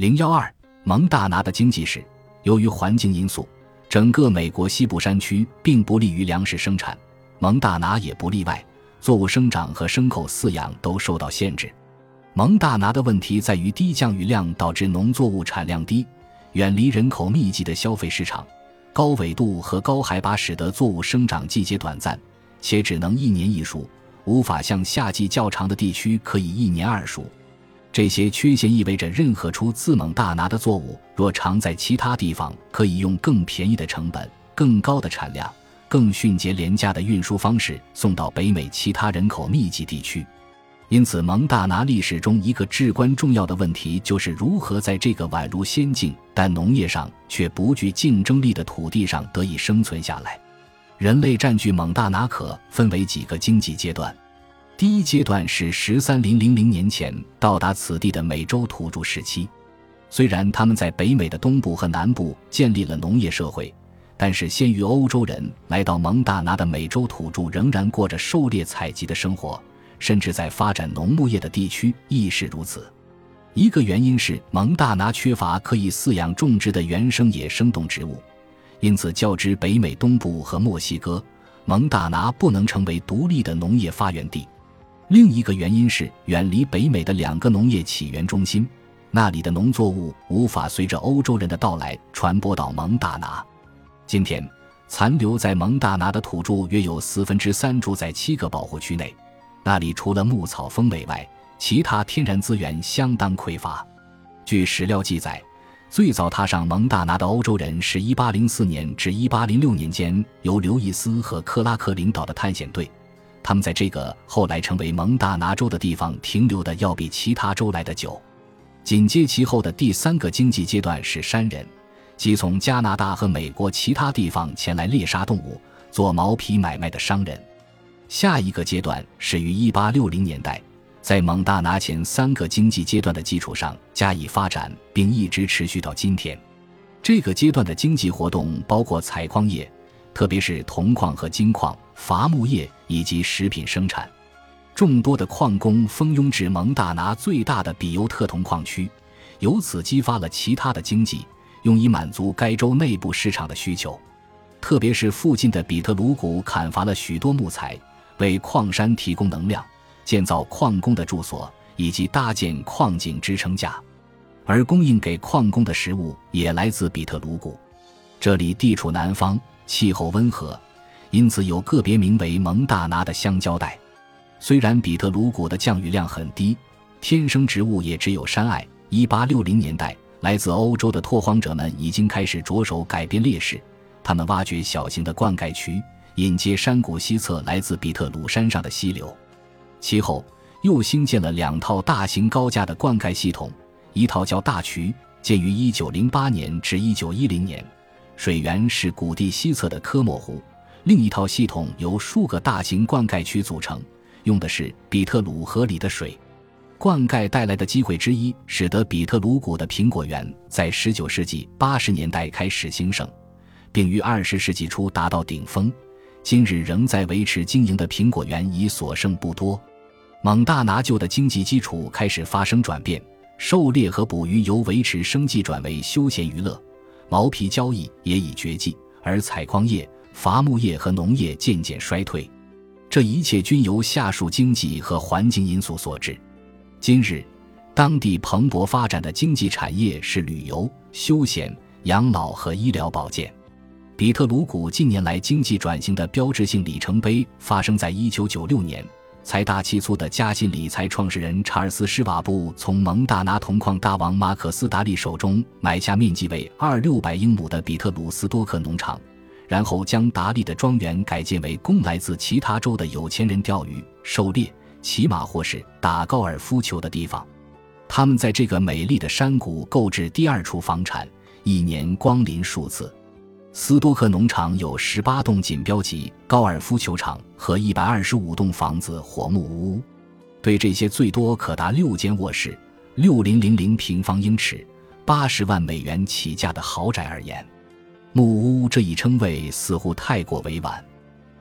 零幺二，蒙大拿的经济史。由于环境因素，整个美国西部山区并不利于粮食生产，蒙大拿也不例外。作物生长和牲口饲养都受到限制。蒙大拿的问题在于低降雨量导致农作物产量低，远离人口密集的消费市场。高纬度和高海拔使得作物生长季节短暂，且只能一年一熟，无法像夏季较长的地区可以一年二熟。这些缺陷意味着，任何出自蒙大拿的作物，若常在其他地方，可以用更便宜的成本、更高的产量、更迅捷廉价的运输方式送到北美其他人口密集地区。因此，蒙大拿历史中一个至关重要的问题，就是如何在这个宛如仙境但农业上却不具竞争力的土地上得以生存下来。人类占据蒙大拿可分为几个经济阶段。第一阶段是十三零零零年前到达此地的美洲土著时期，虽然他们在北美的东部和南部建立了农业社会，但是先于欧洲人来到蒙大拿的美洲土著仍然过着狩猎采集的生活，甚至在发展农牧业的地区亦是如此。一个原因是蒙大拿缺乏可以饲养种植的原生野生动植物，因此较之北美东部和墨西哥，蒙大拿不能成为独立的农业发源地。另一个原因是远离北美的两个农业起源中心，那里的农作物无法随着欧洲人的到来传播到蒙大拿。今天，残留在蒙大拿的土著约有四分之三住在七个保护区内，那里除了牧草丰美外，其他天然资源相当匮乏。据史料记载，最早踏上蒙大拿的欧洲人是一八零四年至一八零六年间由刘易斯和克拉克领导的探险队。他们在这个后来成为蒙大拿州的地方停留的要比其他州来的久。紧接其后的第三个经济阶段是山人，即从加拿大和美国其他地方前来猎杀动物、做毛皮买卖的商人。下一个阶段是于1860年代，在蒙大拿前三个经济阶段的基础上加以发展，并一直持续到今天。这个阶段的经济活动包括采矿业，特别是铜矿和金矿。伐木业以及食品生产，众多的矿工蜂拥至蒙大拿最大的比尤特铜矿区，由此激发了其他的经济，用以满足该州内部市场的需求。特别是附近的比特鲁谷砍伐了许多木材，为矿山提供能量，建造矿工的住所以及搭建矿井支撑架，而供应给矿工的食物也来自比特鲁谷。这里地处南方，气候温和。因此，有个别名为蒙大拿的香蕉带。虽然比特鲁谷的降雨量很低，天生植物也只有山艾。一八六零年代，来自欧洲的拓荒者们已经开始着手改变劣势，他们挖掘小型的灌溉渠，引接山谷西侧来自比特鲁山上的溪流。其后，又兴建了两套大型高架的灌溉系统，一套叫大渠，建于一九零八年至一九一零年，水源是谷地西侧的科莫湖。另一套系统由数个大型灌溉区组成，用的是比特鲁河里的水。灌溉带来的机会之一，使得比特鲁谷的苹果园在19世纪80年代开始兴盛，并于20世纪初达到顶峰。今日仍在维持经营的苹果园已所剩不多。蒙大拿旧的经济基础开始发生转变，狩猎和捕鱼由维持生计转为休闲娱乐，毛皮交易也已绝迹，而采矿业。伐木业和农业渐渐衰退，这一切均由下述经济和环境因素所致。今日，当地蓬勃发展的经济产业是旅游、休闲、养老和医疗保健。比特鲁谷近年来经济转型的标志性里程碑发生在1996年，财大气粗的嘉信理财创始人查尔斯·施瓦布从蒙大拿铜矿大王马可斯·达利手中买下面积为二六百英亩的比特鲁斯多克农场。然后将达利的庄园改建为供来自其他州的有钱人钓鱼、狩猎、骑马或是打高尔夫球的地方。他们在这个美丽的山谷购置第二处房产，一年光临数次。斯多克农场有十八栋锦标级高尔夫球场和一百二十五栋房子或木屋。对这些最多可达六间卧室、六零零零平方英尺、八十万美元起价的豪宅而言，木屋这一称谓似乎太过委婉，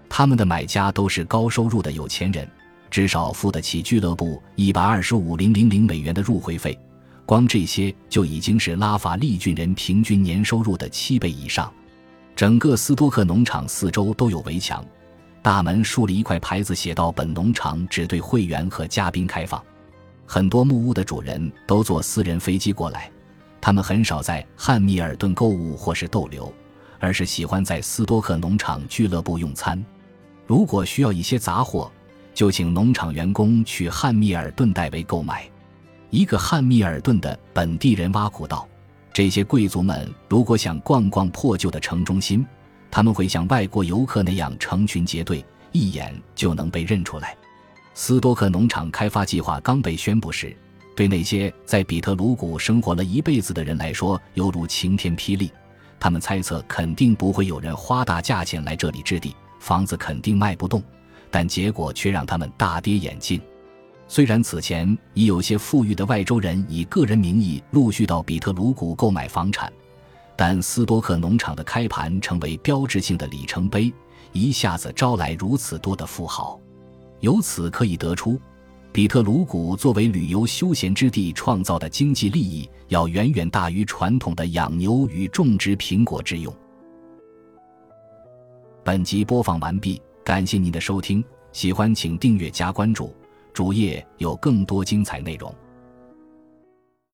他们的买家都是高收入的有钱人，至少付得起俱乐部一百二十五零零零美元的入会费，光这些就已经是拉法利郡人平均年收入的七倍以上。整个斯多克农场四周都有围墙，大门竖了一块牌子，写道：“本农场只对会员和嘉宾开放。”很多木屋的主人都坐私人飞机过来，他们很少在汉密尔顿购物或是逗留，而是喜欢在斯多克农场俱乐部用餐。如果需要一些杂货，就请农场员工去汉密尔顿代为购买。一个汉密尔顿的本地人挖苦道：“这些贵族们如果想逛逛破旧的城中心，他们会像外国游客那样成群结队，一眼就能被认出来。”斯多克农场开发计划刚被宣布时，对那些在比特鲁谷生活了一辈子的人来说，犹如晴天霹雳。他们猜测肯定不会有人花大价钱来这里置地，房子肯定卖不动。但结果却让他们大跌眼镜。虽然此前已有些富裕的外州人以个人名义陆续到比特鲁谷购买房产，但斯多克农场的开盘成为标志性的里程碑，一下子招来如此多的富豪。由此可以得出，比特鲁谷作为旅游休闲之地创造的经济利益，要远远大于传统的养牛与种植苹果之用。本集播放完毕，感谢您的收听，喜欢请订阅加关注，主页有更多精彩内容。